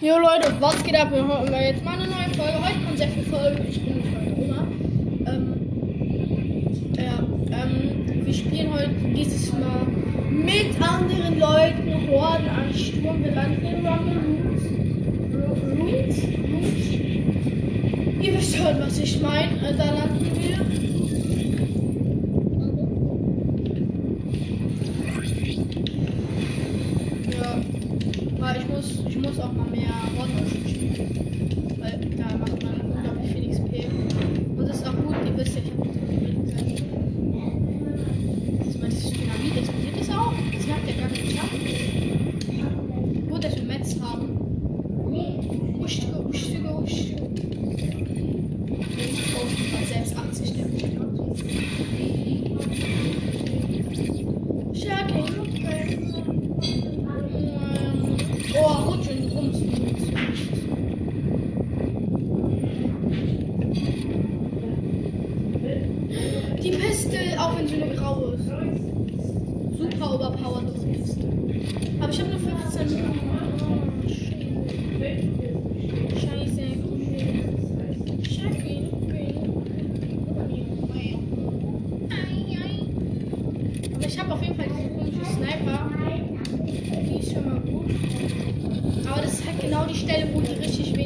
Jo Leute, was geht ab? Wir haben jetzt mal eine neue Folge. Heute kommt sehr viel Folge. Ich bin nicht heute Oma. Ähm, ja, ähm, wir spielen heute dieses Mal mit anderen Leuten Horden an Sturm. Wir landen in Rumble Roots. Roots? Ihr wisst schon, was ich meine. Also, da landen wir. genau die Stelle, wo die richtig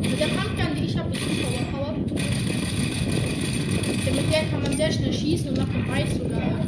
Mit der Pumpgun, die ich habe, ist super overpowered. Denn mit der kann man sehr schnell schießen und macht den Preis sogar.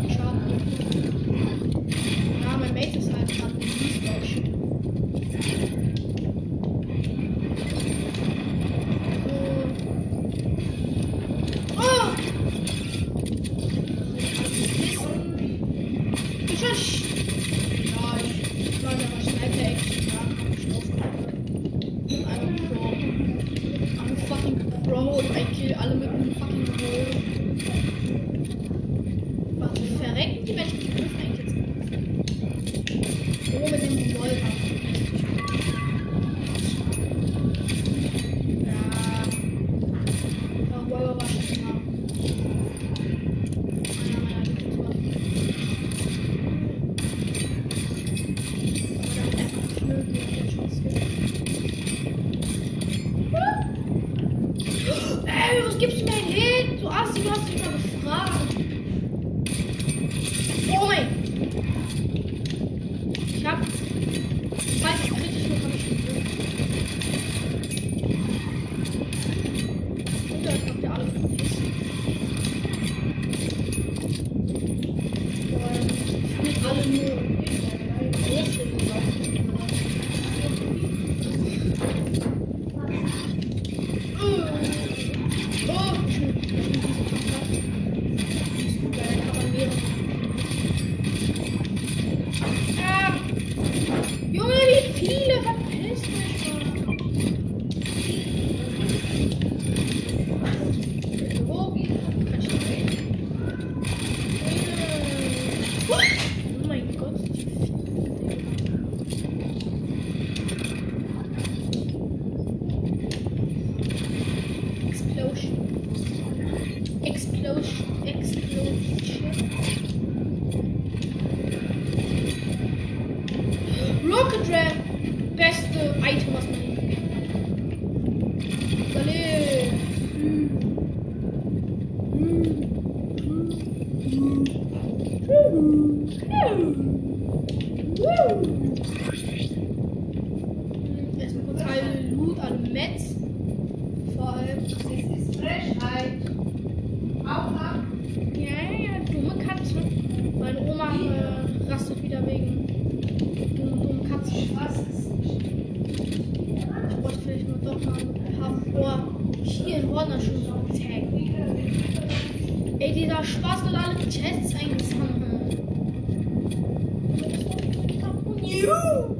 You!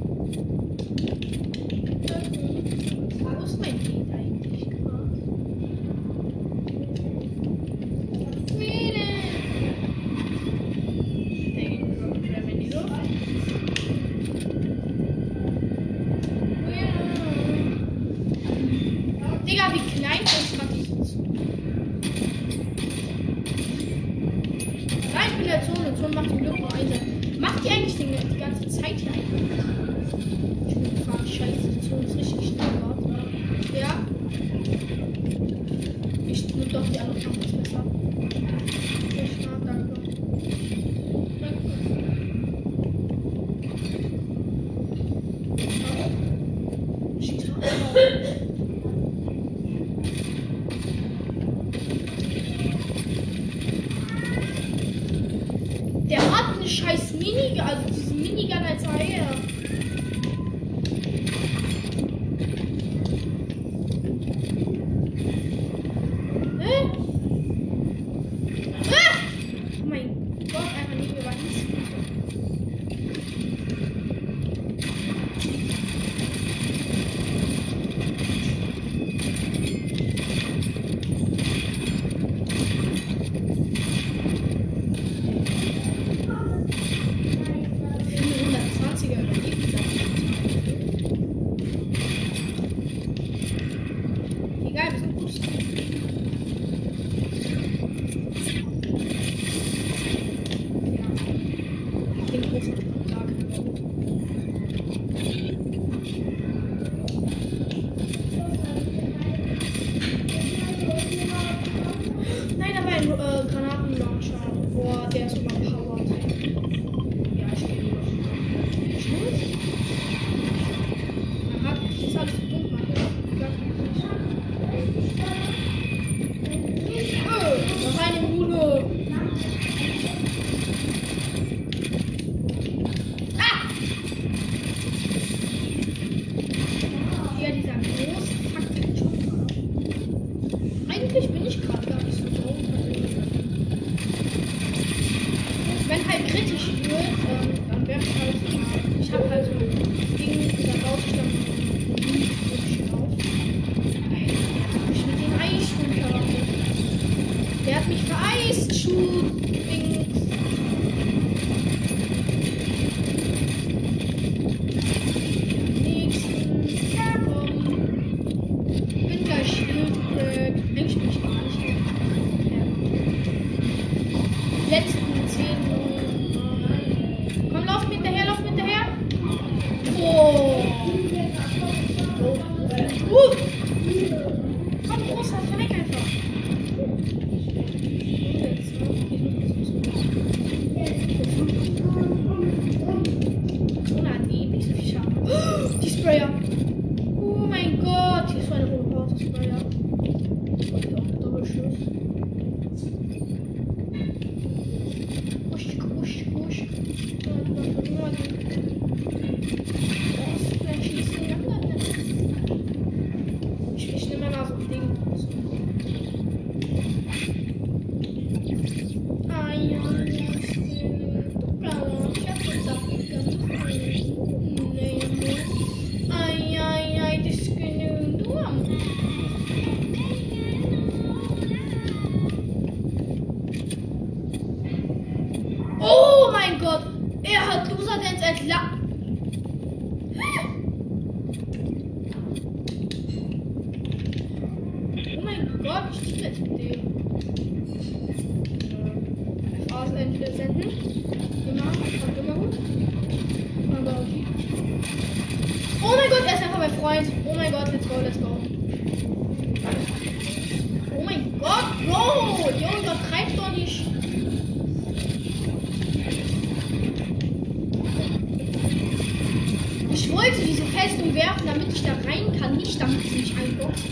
Ich wollte diese Festung werfen, damit ich da rein kann, nicht damit sie mich einboxt.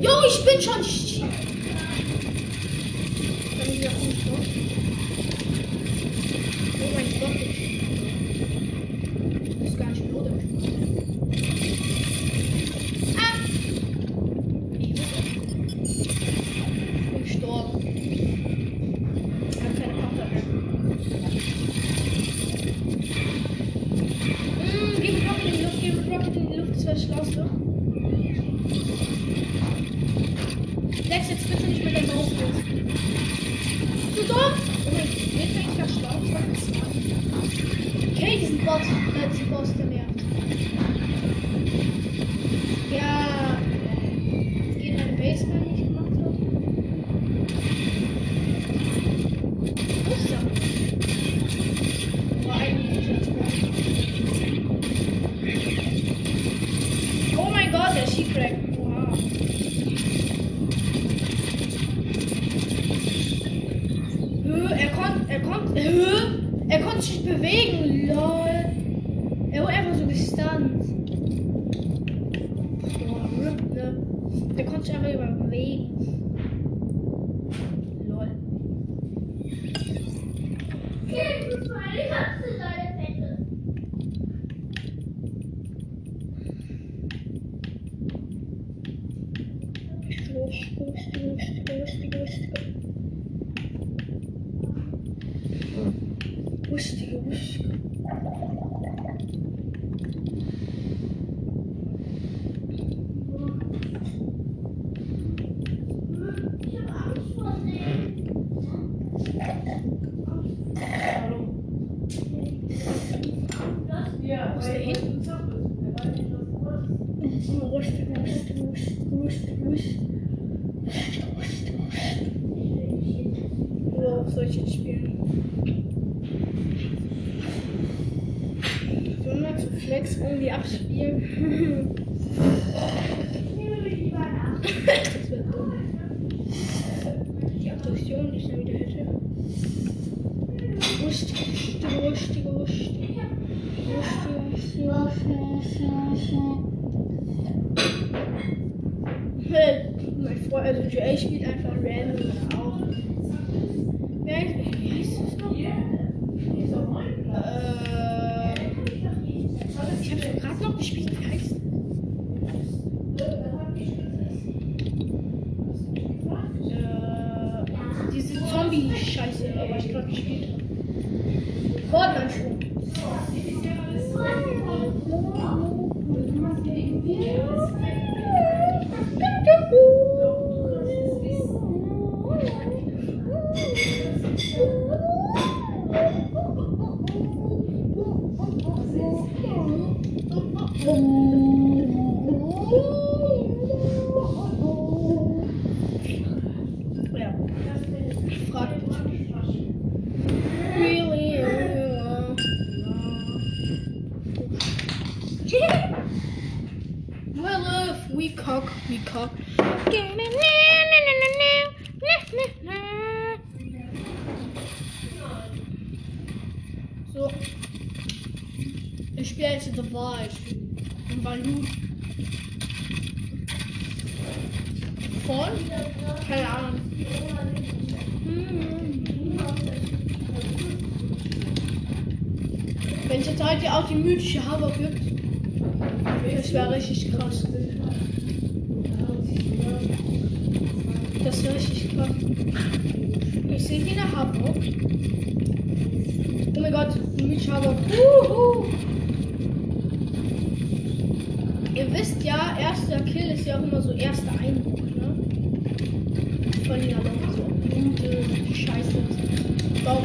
Ja, ähm, ich bin schon. вообще. Ходом шум.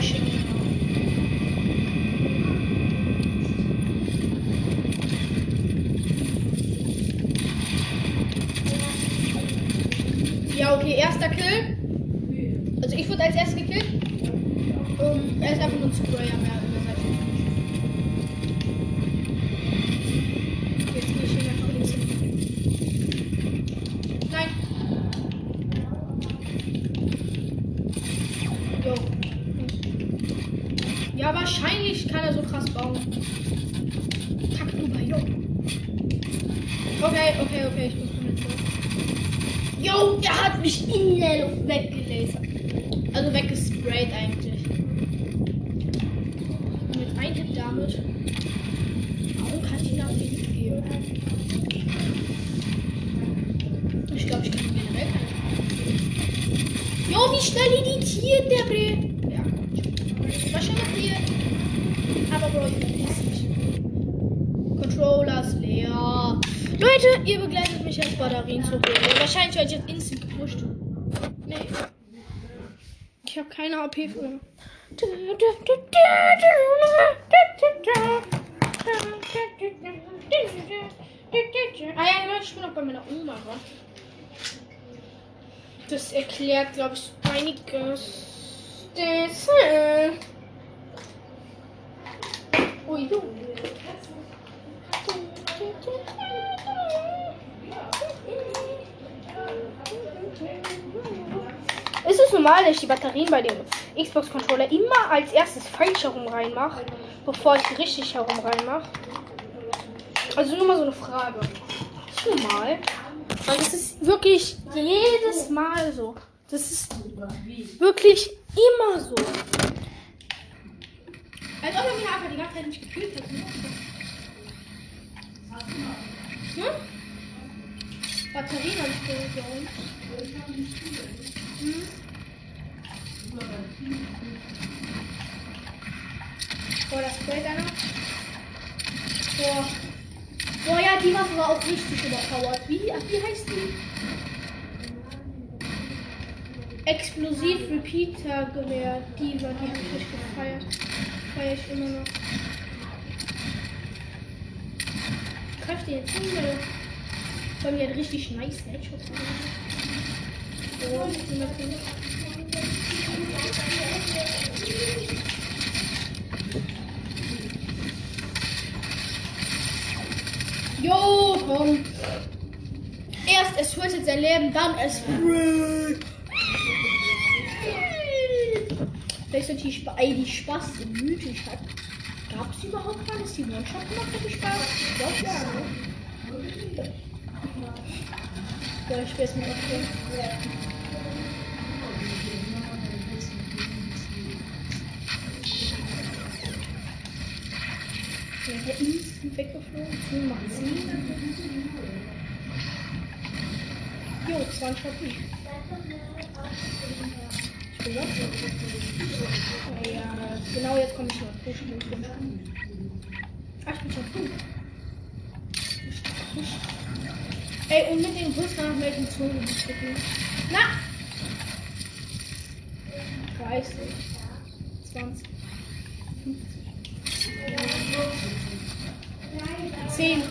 Maschine. Ja, okay, erster AP für. Ah ja, Leute, ich bin noch bei meiner Oma. Das erklärt, glaube ich, einiges. Das, äh Ui, du. Es ist normal, dass die Batterien bei dem Xbox-Controller immer als erstes falsch herum reinmache, bevor ich die richtig herum reinmache. Also nur mal so eine Frage. Ist normal. Weil das ist wirklich jedes Mal so. Das ist wirklich immer so. Als ob er mich einfach die ganze Zeit nicht gefühlt hat. Hm? Batterien habe ich geholt. Hm? Boah, das Sprayt einer. Boah. Boah, ja, die Waffe war auch richtig überpowered. Wie, wie heißt die? Explosiv Repeater Gewehr. Die war, die habe ich richtig gefeiert. Feier ich immer noch. Greif den jetzt hin, weil weil mir hat richtig nice Headshots sind wir drin. Jo, komm. Erst es tötet sein Leben, dann es sprayt. Vielleicht sind die, Sp ey, die Spaß mythisch hat. Gab es überhaupt mal, dass die One-Shot gemacht hat, die Spaß? Ich glaube ja, ne? Ja, ich spiele es mit auf Der ist weggeflogen. 10 macht 10. Jo, 20 hat ich. Ich bin noch Ja, genau jetzt komme ich noch. Pushen, pushen. Ach, ich bin schon früh. Ey, und mit dem Bus nach welchen Zonen drücken. Na! 30, 20, 50. 10.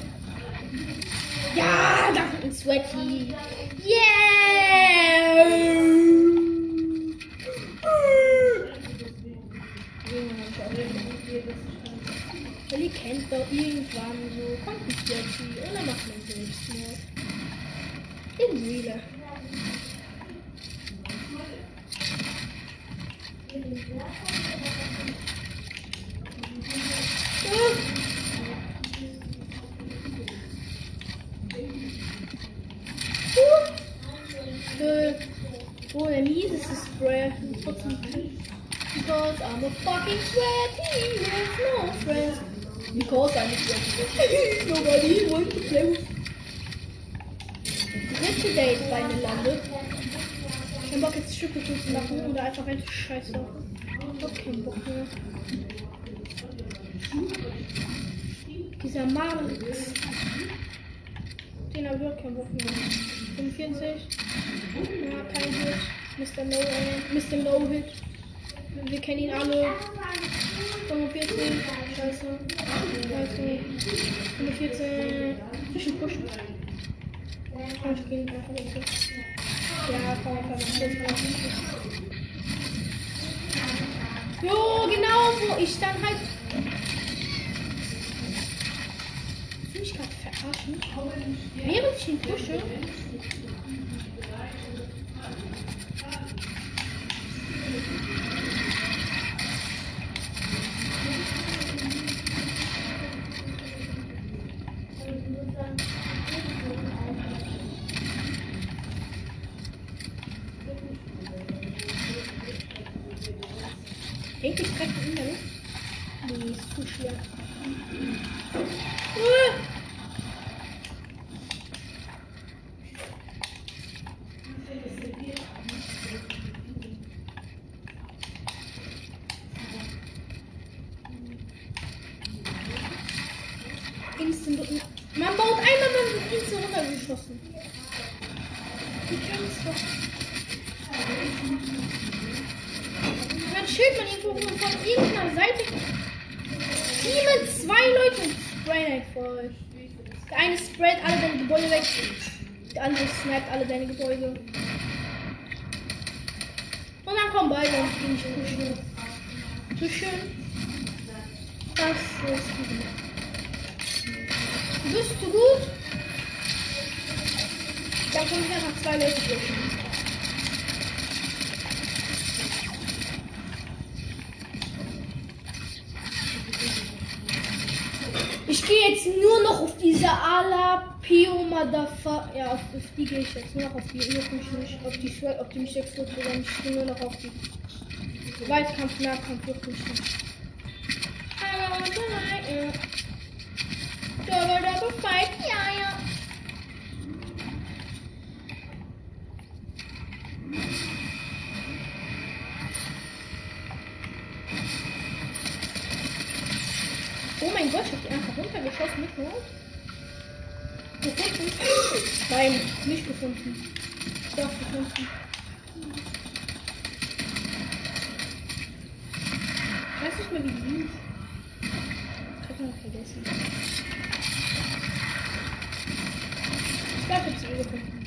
Ja, da kommt ein Sweaty. Yeah! Ihr kennt doch irgendwann so, kommt ein Sweaty dann macht man Selbstmord. In Real. Äh, Oh, der mieseste Spray. Trotzdem Because I'm a fucking sweaty with no friends. Because I'm a sweaty. Nobody wants to play with. Dritte Date bei mir landet. Kein Bock jetzt Stücke zu machen oder einfach ein Scheiße. Ich hab keinen Bock mehr. Dieser Marix. Den hab ich auch keinen Bock mehr. 45. Ja, kein Hit. Mr. No, äh, Mr. No Hit. Wir kennen ihn alle. 45. Scheiße. Scheiße. 45. Zwischen pushen. Ich geh einfach weg. Ja, komm, komm, komm. Jo, genau, wo ich dann halt. Will ich gerade verarschen? Während ich ihn pushe. Hängt die Strecke in der Luft? Nee, ist zu schwer. Äh. Instant. Man baut einmal, man wird instant runtergeschossen. Du kennst doch. Mein Schild man irgendwo von irgendeiner Seite. Teamen zwei Leute und sprayen halt vor euch. Der eine sprayt alle deine Gebäude weg. Der andere sniped alle deine Gebäude. Und dann kommen beide und gehen nicht pushen. Zu schön. Das ist gut. Bist du gut? Dann kommen noch zwei Leute pushen. Ich gehe jetzt nur noch auf diese Ala Pio Madafa. Ja, auf, auf die gehe ich jetzt. Nur noch auf die. Nur mich nicht. Auf die Schwert, auf die mich wird oder Ich gehe nur noch auf die. Weitkampf, Nahkampf, wirklich nicht. Double, double fight, ja, ja. Oh mein Gott, ich hab die einfach runtergeschossen mit Not. Gefunden? Nein, nicht gefunden. Doch, gefunden. Ich weiß nicht mehr, wie die hieß. Noch vergessen. Ich hab sie eh gefunden.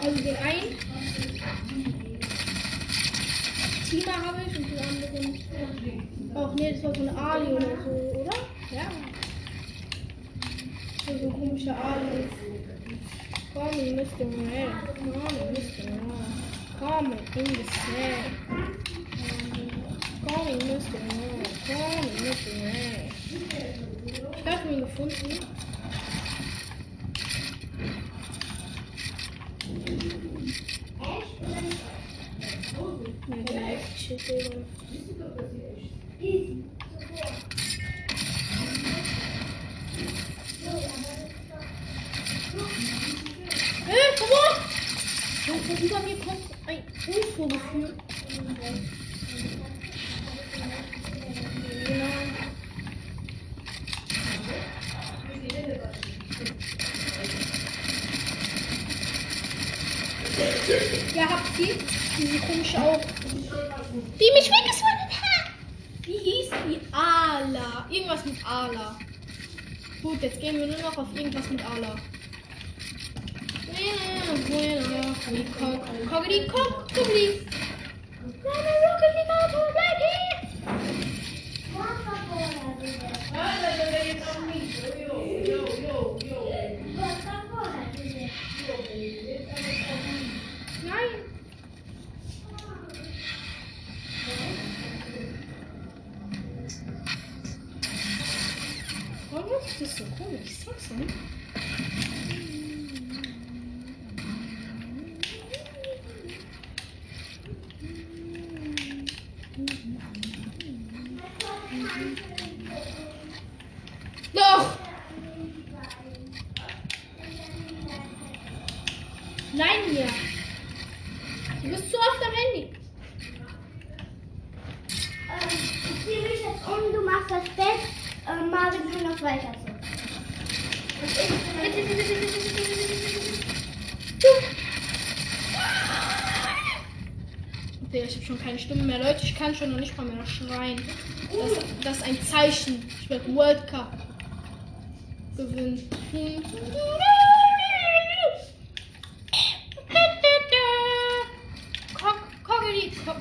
Also den einen. Tima habe ich und den anderen. Ach nee, das war so ein Ali oder so, oder? Ja. So ein komischer Ali. Me Mr. Man. Me Mr. Man. Me in the snare. Call me Mr. Man. Call me Mr. Man. Ich habe ihn gefunden. Ja, der echt shit, Digga. Äh, komm on! Und von über mir kommt ein UFO geführt. Genau. Ja, habt ihr diese komische auch. Die mich weggeswattet hat. Wie hieß die? Ala. Irgendwas mit Ala. Gut, jetzt gehen wir nur noch auf irgendwas mit Ala. Cockity cock, cockity. Keine Stimme mehr. Leute, ich kann schon noch nicht mal mehr schreien. Das, das ist ein Zeichen. Ich werde World Cup gewinnen. Cock, cockity, cock.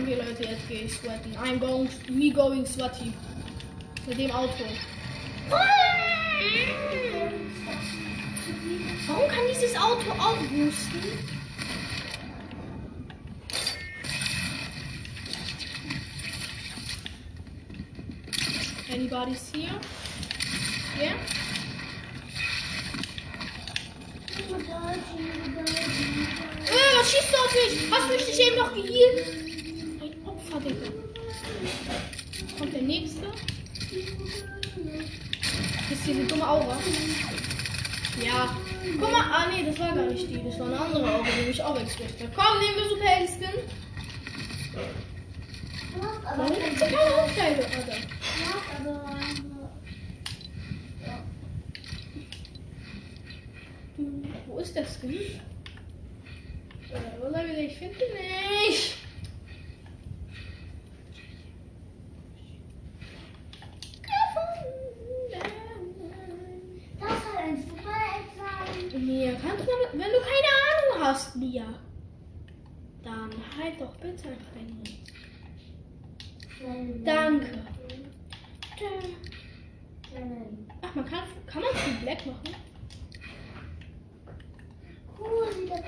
Okay, Leute, jetzt gehe ich sweaten. I'm going, me going sweaty. Mit dem Auto. Warum kann dieses Auto auch boosten? Anybody's here? Yeah? Äh, was schießt du auf mich? Hast du mich nicht eben noch geheilt? Ein Opfer, Digga. Kommt der nächste. Das ist diese dumme Aura. Ja. Guck mal, ah nee, das war gar nicht die. Das war eine andere Aura, die mich auch explodiert hat. Komm, nehmen wir hast aber Warum hier keine Umkleide, Alter? Wo ist der Skin? Soll ich finde nicht. Das soll ein Superheld sein. Mia, kannst du wenn du keine Ahnung hast, Mia, dann halt doch bitte einfach deinen Mund. Danke. Ach, man kann, kann man Full Black machen? Cool sieht das aus.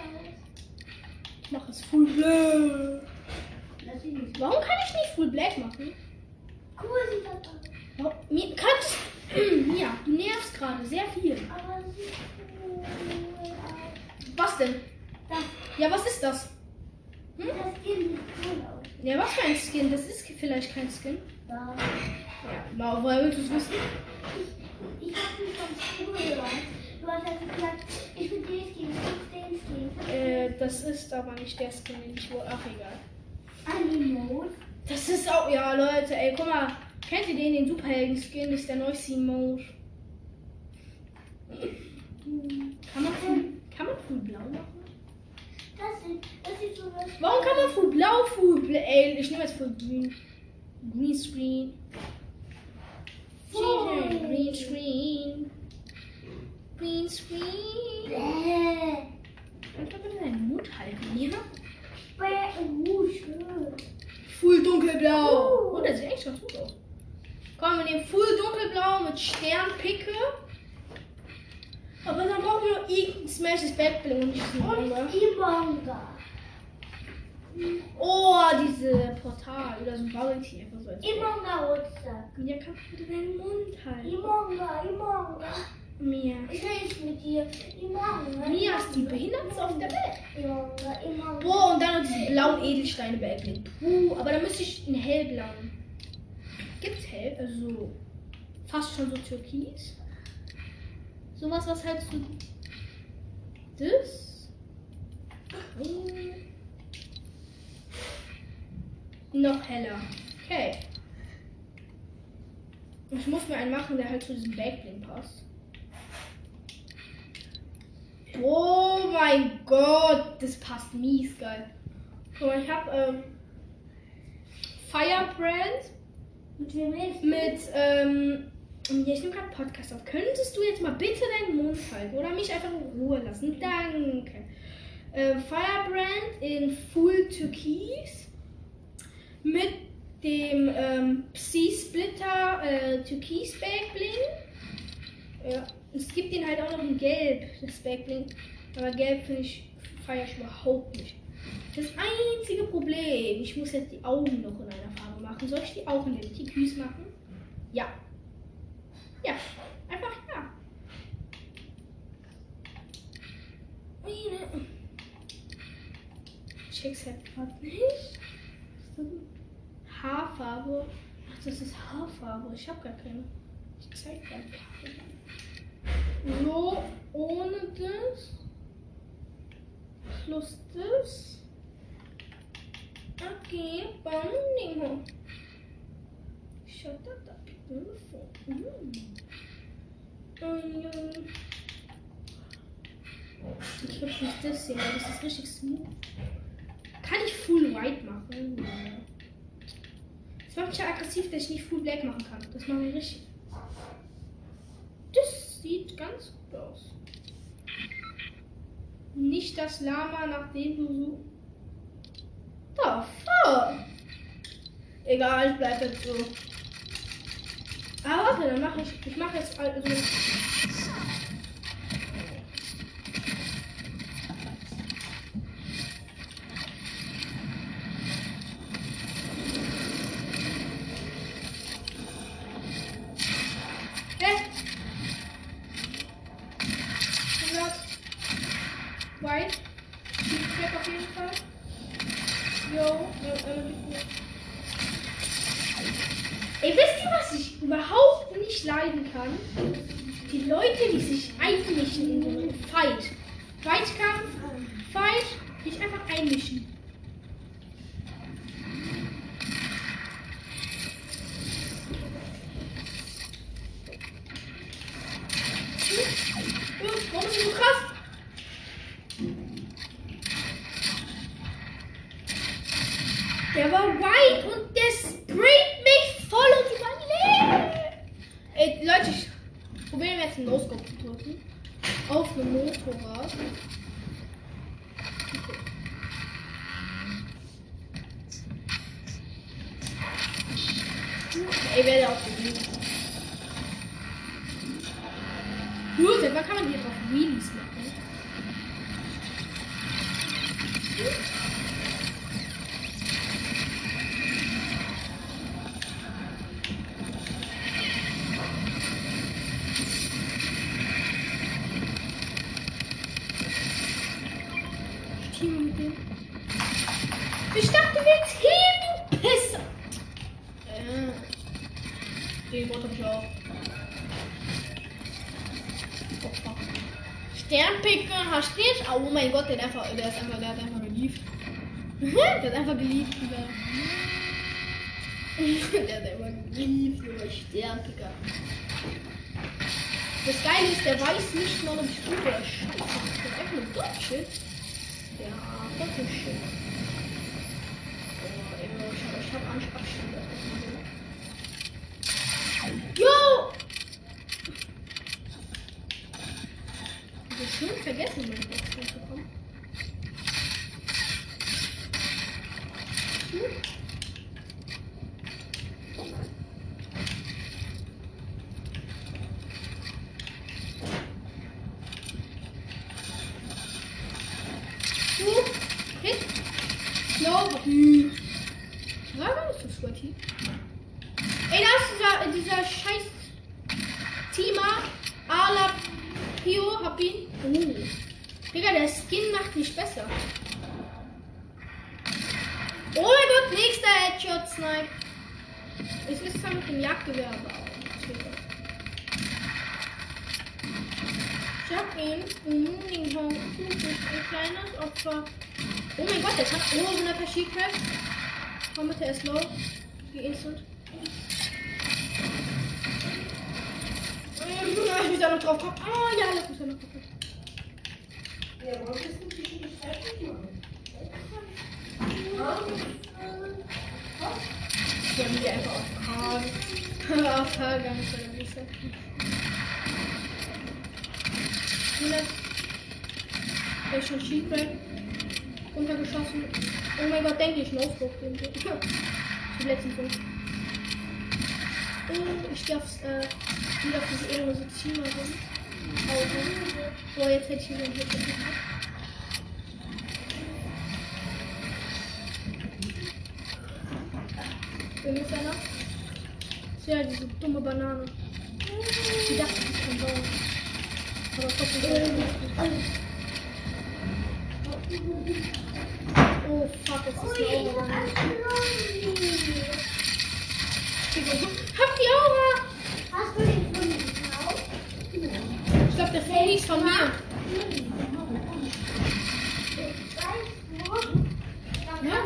Ich mache es Full Black. Warum kann ich nicht Full Black machen? cool sieht das aus. Warum, Mia, kannst Mia, du nervst gerade sehr viel. Aber es sieht cool aus. Was denn? Das, Ja, was ist das? das Skin sieht cool aus. Ja, was für ein Skin? Das ist vielleicht kein Skin. Da. Ja, woher willst du es wissen? Ich, ich habe mich vom Skin gehört. Du hast also gesagt, ich will den Skin, ich will den Skin. Äh, das ist aber nicht der Skin, den ich wollte. Ach, egal. Animal. Das ist auch, ja, Leute, ey, guck mal. Kennt ihr den, den Superhelden-Skin? Das ist der neueste Emote. Kann man full, kann man full blau machen? Das sieht, das sieht so. Warum kann man full blau, full blau? Ey, ich nehme jetzt full green. Green Screen. Green Screen. Green Screen. Bäh. Kannst du bitte deinen Mund halten, ja? Bäh. Schön. Full dunkelblau. Uh. Oh, das sieht echt ganz gut aus. Komm, wir nehmen Full dunkelblau mit Sternpicke. Aber dann brauchen wir noch irgendein Smashes Backbling und nicht Und. Imanga. Oh, diese Portal oder so ein Bubble-Tier. Was soll's. Imanga Rucksack. Mia, kannst du bitte deinen Mund halten? Imanga, Imanga. Mia. Ich rede mit dir. Imanga. Mia ist die Behindertste auf der Welt. Imanga, Imanga. Boah, und dann noch diese blauen Edelsteine Backbling. Puh, aber da müsste ich einen hellblauen. Gibt's hell? Also so fast schon so türkis. Sowas, was halt so. Das. Hm. Noch heller. Okay. Ich muss mir einen machen, der halt zu diesem Backbling passt. Oh mein Gott, das passt mies geil. Guck mal, ich hab ähm, Firebrand Mit wem du? mit, ähm, ja, ich nehme gerade Podcast auf. Könntest du jetzt mal bitte deinen Mund halten oder mich einfach in Ruhe lassen? Danke. Ähm, Firebrand in Full Türkis mit dem ähm, Psi-Splitter äh, Türkis Backbling. Ja, es gibt den halt auch noch in Gelb, das Backbling. Aber Gelb finde ich, feiere ich überhaupt nicht. Das einzige Problem, ich muss jetzt die Augen noch in einer Farbe machen. Soll ich die Augen in Tiküs machen? Ja. Ja, einfach ja. Ich check's halt gerade nicht. Haarfarbe. Ach, das ist Haarfarbe. Ich habe gar keine. Ich zeig gar nicht. So, ohne das. Plus das. Okay, Banding. Shut up, beautiful. Mm. Und, Ich hab nicht das hier, das ist richtig smooth. Kann ich Full White machen? Das macht mich ja aggressiv, dass ich nicht Full Black machen kann. Das macht mich richtig. Das sieht ganz gut aus. Nicht das Lama, nachdem du so. Da, fuck! Egal, ich bleib jetzt so. Ah, warte, dann mache ich. Ich mache jetzt also. Hä? Gesagt. White. Ich check auf jeden jeden Fall. Jo, jo, äh, Ey, wisst ihr, was ich überhaupt nicht leiden kann? Die Leute, die sich einmischen in so einen Fight. Fightkampf, Fight, die sich einfach einmischen. Hm, Warum ist das so krass? Der war white und der sprayt mich voll und überlebt. Ey, Leute, ich probiere jetzt einen No-Scope zu drücken. Auf einem Motorrad. Ey, wer da auf dem Gut, seit wann kann man hier drauf Wheelies machen? Hat einfach geliebt, dieser. der hat einfach geliebt, dieser Sternpicker. Das Geile ist, der weiß nicht mal, ob ich oder scheiße. Der hat einfach nur Bullshit. Ja, Bullshit. Oh, ich hab, ich Abstand. Yo! Ich hab schon vergessen, meine Box zu bekommen. Hm? Hm? Hit? No. Hm. War gar nicht so sweaty. Ey, da ist dieser, scheiß Tima Ala Pio, hab ihn. Uh. Digga, der Skin macht mich besser. Oh mein Gott, nächster Headshot Snipe. Ich ist zwar mit dem Jagdgewehr, aber auch. Ich hab ihn. Mhm, den Hong. Ein kleines Opfer. Oh mein Gott, der hat oh, 100 per She-Craft. Komm bitte, er ist low. Wie instant. Ich muss da noch drauf kommen. Oh ja, lass mich da noch drauf kommen. Ja, wolltest du dich nicht? Ich habe die einfach auf K. auf K ganz. 100. Der ist schon Sheetbreak. Runtergeschossen. Oh mein Gott, denke ich, No-Scope den Ich hab letzten fünf. Oh, ich aufs, äh, wieder auf diese ehrenlose Zimmer rum. Auto. Boah, jetzt hätte ich einen Hit gehabt. Wer ist einer? Ja, diese dumme Banane. Die dachte, ich kann bauen. Aber trotzdem. Oh fuck, jetzt ist die Aura. Hab die Aura! Hast du den mir gekauft? Ich glaube, der Feli ist von mir. Ja?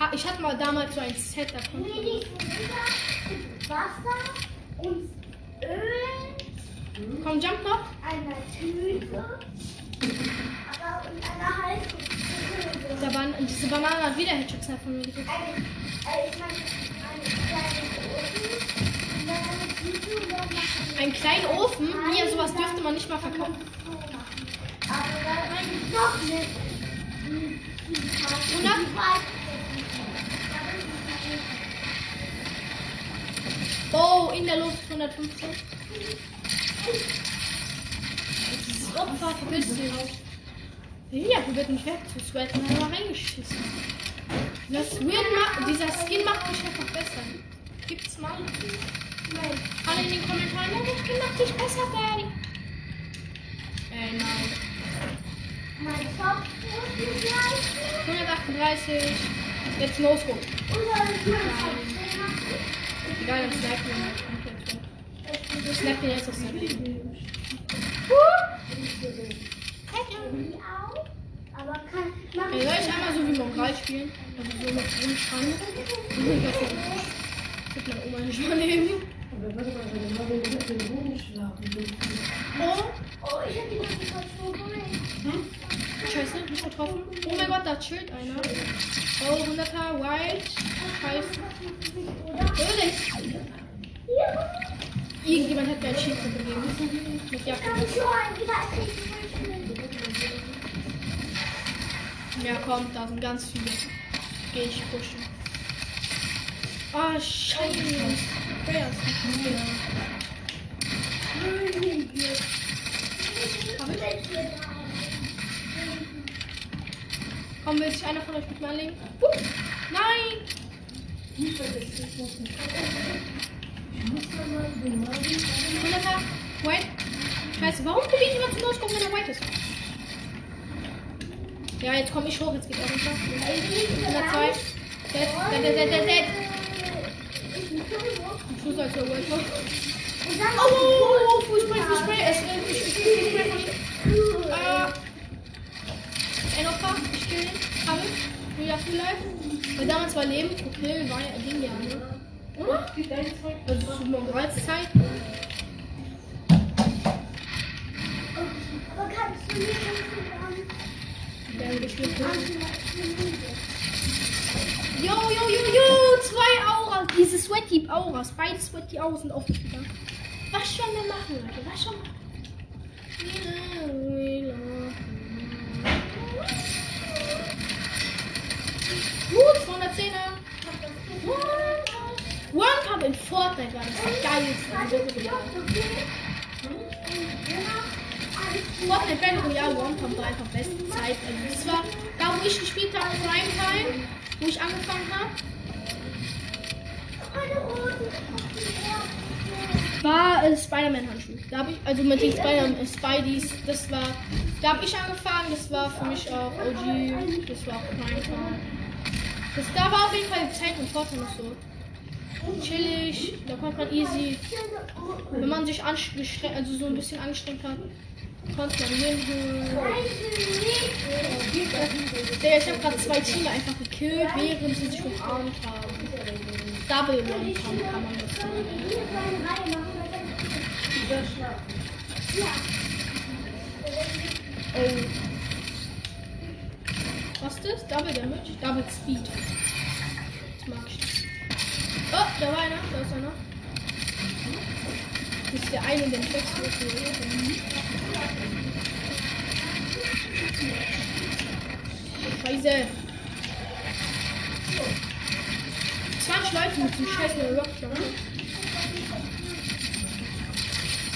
Ha, ich hatte mal damals so ein Set, da konnte ich. Wasser und Öl, Komm, jump noch. einer Tüte, aber und einer Halskugel. Da waren, diese Banane hat wieder Headshots von mir gekriegt. Ein kleiner Ofen? Hier, sowas dürfte man nicht mal verkaufen. Aber meine ich. Und dann? Oh, in der Luft 115. Dieses Opfer verpisst sich. Ja, probiert mich wegzusweaten, aber reingeschissen. Das Weird macht, dieser Skin macht mich einfach besser. Gibt's mal? Nein. Alle in den Kommentaren, ja, der Skin macht dich besser, Daddy. Äh, nein. Mein Kopf ist gleich. 138. Jetzt No Scope. Ich. Egal, dann snipen wir. Ich snap den jetzt auf Snap. Die Ey, soll ich einmal so wie Mongal spielen? Also so mit Rumstrand. Ich würde meine Oma nicht mal nehmen. Oh, oh, ich hab die schon vorbei. Scheiße, nicht getroffen. Oh mein Gott, da chillt einer. Oh, 100er, White. Scheiße. Irgendjemand hat mir ein Schild gegeben. Mit Jacke. Komm schon, wieder Ja, komm, da sind ganz viele. Geh ich pushen. Ah, scheiße. Wer ist Hab ich? Komm, will sich einer von euch mit mir anlegen? Uh, nein! Hunderter, White. Scheiße, warum probiert jemand zu loskommen, wenn er White ist? Ja, jetzt komme ich hoch, jetzt geht er runter. 102. Dead, dead, dead, dead, dead, dead. Schuss als er White Oh, oh, oh, oh, Fußspray, Fußspray. Es ist Fußspray von ihm. Äh. Ein Opfer, ich kill ihn. Hab ich. Wieder viel live. Weil damals war Leben. Okay, war ja Ding ja, ne? Das ist Mongralszeit. Aber kannst du mir Jo, jo, jo, jo! Zwei Auras. Diese Sweaty Auras. Beide Sweaty Auras sind aufgespielt. Was schon wir machen, Leute? Was schon. Uh, 210er. One Cup in Fortnite war das geilste. Fortnite Battle Royale One Cup war einfach beste Zeit. Also das war da, wo ich gespielt habe, Primetime, wo ich angefangen habe. war äh, Spider-Man-Handschuh. Da habe ich, also mit den Spider äh, Spideys, das war, da habe ich angefangen, das war für mich auch OG, das war auch Primetime. Das, da war auf jeden Fall Zeit und Fortnite noch so chillig, da konnte man easy, wenn man sich angestrengt, also so ein bisschen angestrengt hat. Der, ich habe gerade zwei Teams einfach gekillt, während sie sich umarmt haben. Double One kann, kann man das nennen. Oh. Was ist das? Double Damage? Double Speed. Das mag ich. Oh, da war einer. Da ist einer. Ist der eine, der schlechteste ist. Scheiße. 20 Leute mit dem scheiß Rockshot.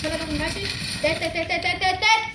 238. Dead, dead, dead, dead, dead, dead, dead.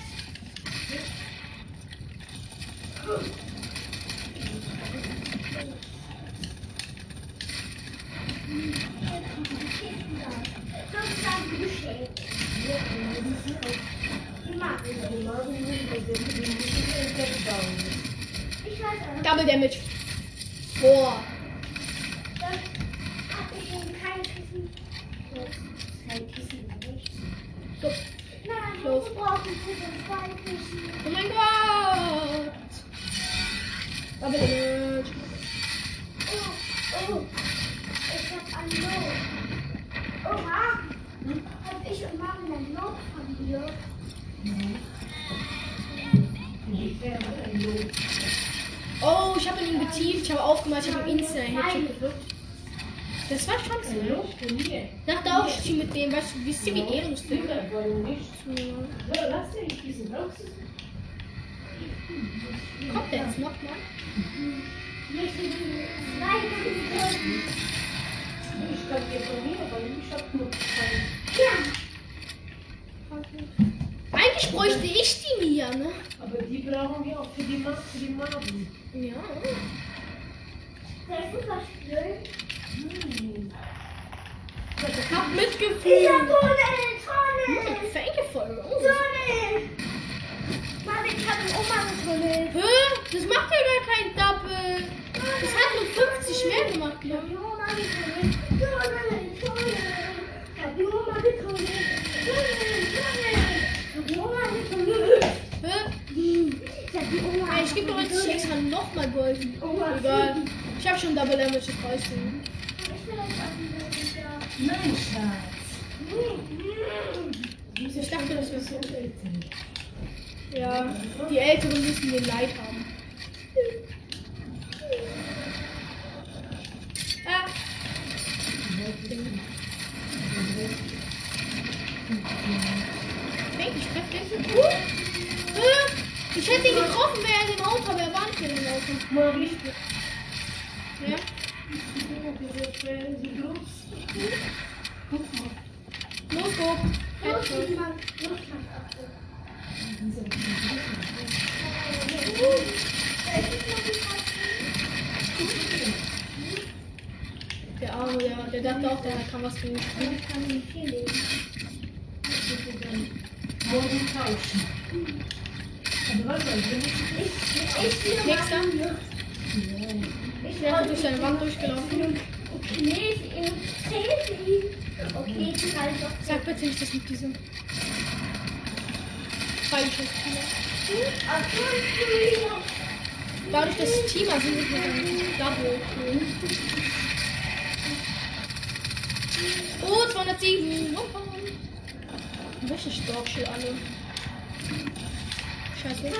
Ich hab Ich Mitgefühl. hab Tonne. Thank you for Rose. Tonne. Mann, ich habe Oma getunnelt. Hä? Das macht ja gar kein Double. Das hat nur 50 mehr gemacht, Ich. Tunnel, Tunnel. Ich. Tunnel, Tunnel. Ich? Ich ich gebe doch jetzt extra nochmal Gold. Oma, Egal. Ich habe schon Double Damage, das reicht schon. Ich will euch auch Nein, Schatz. Ich dachte, das wäre so. Ja, die Älteren müssen den Leid haben. Ah. Denk, ich treffe den. Ich hätte ihn getroffen, wäre er in dem Auto, aber er war nicht in dem Auto. Mal nicht. Ja? Guck mal. Los, go. Los, Headshot. Mann. Los, Mann. Der Arme, der, der dachte auch, der kann was tun. Ich kann nicht viel leben. Morgen tauschen. Aber was soll ich? Ich, ich, Nächster. ich, Der ist durch seine Wand durchgelaufen. Okay, ich zähle ihn. Okay, ich kann doch. Sag bitte nicht, das mit diesem. Dadurch, dass es Teamer sind, ist ein Double. Oh, 207. Hoppa. Richtig Dorfschild alle. Scheiße.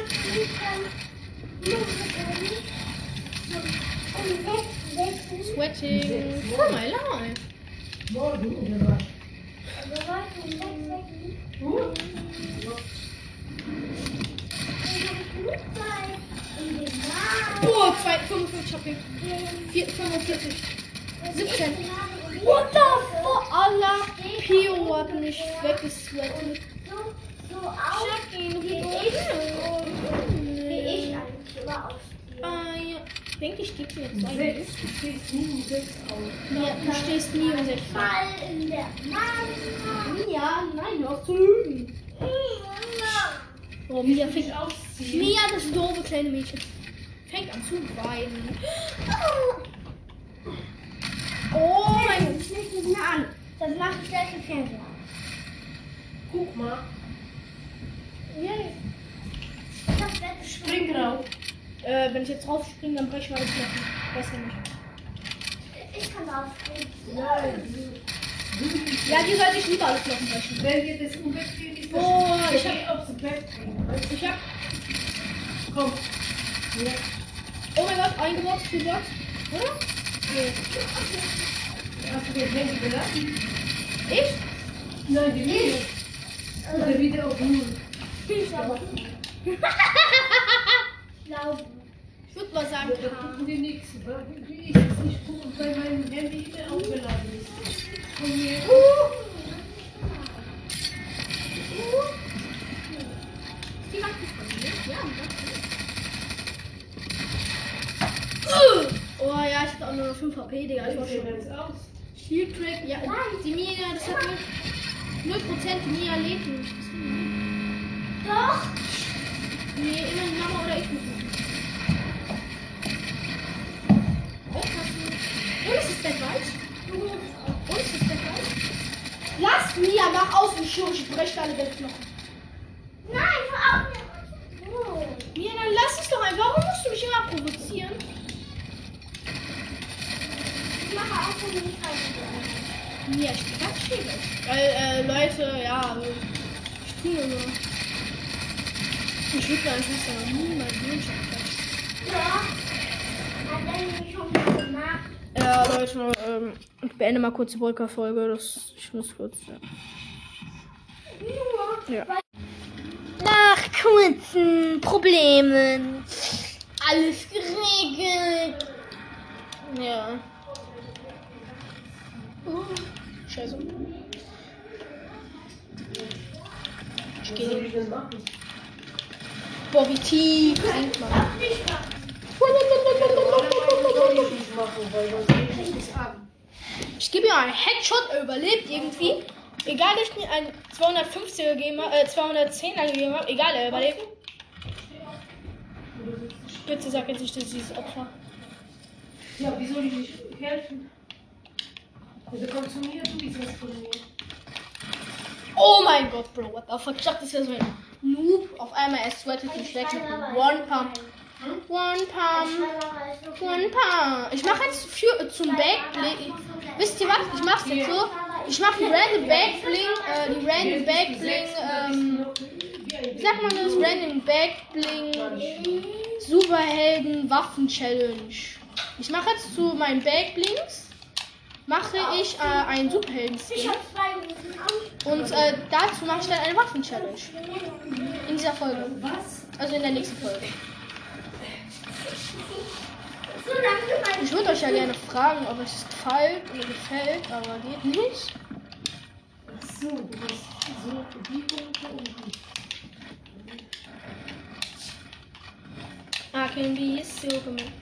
Sweating for my life. 2, 55 HP. 4, 45. 17. What the fuck? Allah. Pio hat mich weggesweatet. Check ihn, wie Ah, ja. Ich denke, ich gebe dir jetzt. Sechs. Du stehst nie um sechs auf. Ja, du stehst nie um 6. Fall in der Mama. Ja, nein, hör auf zu lügen. Oh, Mia. Mia, das doofe kleine Mädchen, fängt an zu weinen. Oh mein Ich leg mich mal an. Das mache ich gleich im Fernseher. Guck mal. Ich hab weggesprungen. Spring rauf. Äh, wenn ich jetzt drauf springe, dann breche ich meine Knochen. Besser nicht. Ich kann da aufspringen. Nein. Ja, die sollte ich lieber alle Knochen brechen. Wenn dir das unbequem ist, dann ich geh aufs Bett. Ich hab. Komm. Ja. Oh mein Gott, eingeboxt, du Box. Oder? Nee. Hast du den Handy gelassen? Ich? Nein, die Linie. Oder wieder auf Null. Glaube. Ich glaube. Ich würde mal sagen, Da K. gucken wir nichts. Weil Ich jetzt nicht gucken, weil mein Handy immer aufgeladen ist. Von mir. Die macht das von mir. Ja, die macht das. Oh ja, ich hatte auch nur noch 5 HP, Digga. Ich war schon. das aus? Shield Crack, ja, die Mia, das hat nur 0% die Mia lebt nicht. Doch. Nee, immer die Mama oder ich müssen. Aufpassen. Und es ist Bett weit. Und ist Bett weit. Lass Mia, mach aus und schon, ich breche alle Bettknochen. Nein, hör auf. Oh. Mia, dann lass es doch einfach. Warum musst du mich immer provozieren? Ich mache auch, nicht falsch Mia, ich quatsch hier nicht. Weil, äh, Leute, ja, ich tue nur. Ich würde meine Schwester noch schon mal gemacht. Ja, Leute, ähm, ich beende mal kurz die Wolker-Folge. Das, ich muss kurz, ja. Ja. Nach kurzen Problemen. Alles geregelt. Ja. Scheiße. Ich gehe. machen? Boah, wie tief sinkt man. Nicht ich nicht gebe ihm einen Headshot, er überlebt irgendwie. Egal, dass ich einen 250er gegeben habe, äh, 210er gegeben habe, egal, er überlebt. Bitte sag jetzt nicht, dass sie das Opfer. Ja, wie soll ich nicht helfen? Also komm zu mir, du bist was von mir. Oh mein Gott, Bro, what the fuck? Ich dachte, das wäre so ein Noob. Auf einmal er sweatet mit einem One Pump. One Pump. One Pump. Ich mache jetzt für, zum Backbling. Wisst ihr was? Ich mache jetzt so. Ich mache einen random Backbling. Äh, die random Backbling. Ähm, wie sagt man das? Random Backbling. Superhelden Waffen Challenge. Ich mache jetzt zu meinen Backblings. Mache ich äh, einen Rufen Und äh, dazu mache ich dann eine Waffen-Challenge. In dieser Folge. Was? Also in der nächsten Folge. Ich würde euch ja gerne fragen, ob euch das gefällt oder gefällt, aber geht nicht. So, du hast so die Punkte und die. Ah, can be so gemeint.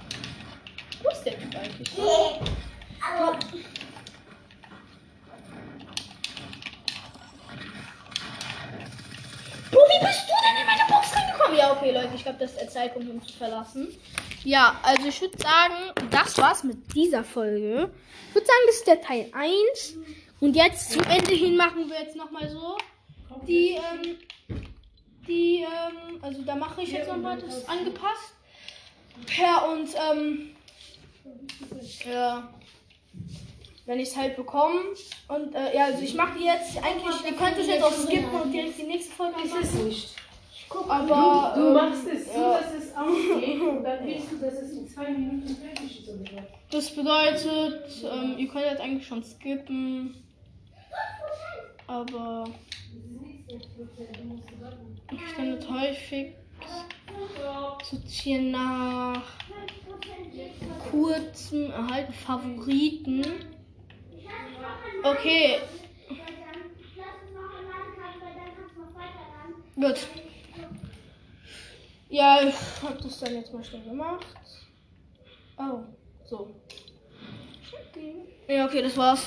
Wo ist der Typ eigentlich? Aber Bro, wie bist du denn in meine Box reingekommen? Ja, okay, Leute, ich glaube, das ist der Zeitpunkt, um zu verlassen. Ja, also ich würde sagen, das war's mit dieser Folge. Ich würde sagen, das ist der Teil 1. Und jetzt zum Ende hin machen wir jetzt nochmal so. Die, ähm, die, ähm, also da mache ich jetzt nochmal das angepasst. Ja, und, ähm, ja, wenn ich es halt bekomme. Und, äh, ja, also ich mache die jetzt eigentlich, ihr könnt es jetzt auch skippen und direkt die nächste Folge Ist machen. es nicht. Aber, Du ähm, machst es so, ja. dass es ausgeht und dann willst du, dass es in zwei Minuten fertig ist. Oder? Das bedeutet, ähm, ihr könnt jetzt eigentlich schon skippen. Aber ich kann jetzt häufig sortieren nach kurzem erhalten Favoriten. Okay, gut. Ja, ich hab das dann jetzt mal schnell gemacht. Oh, so. Ja, okay, das war's.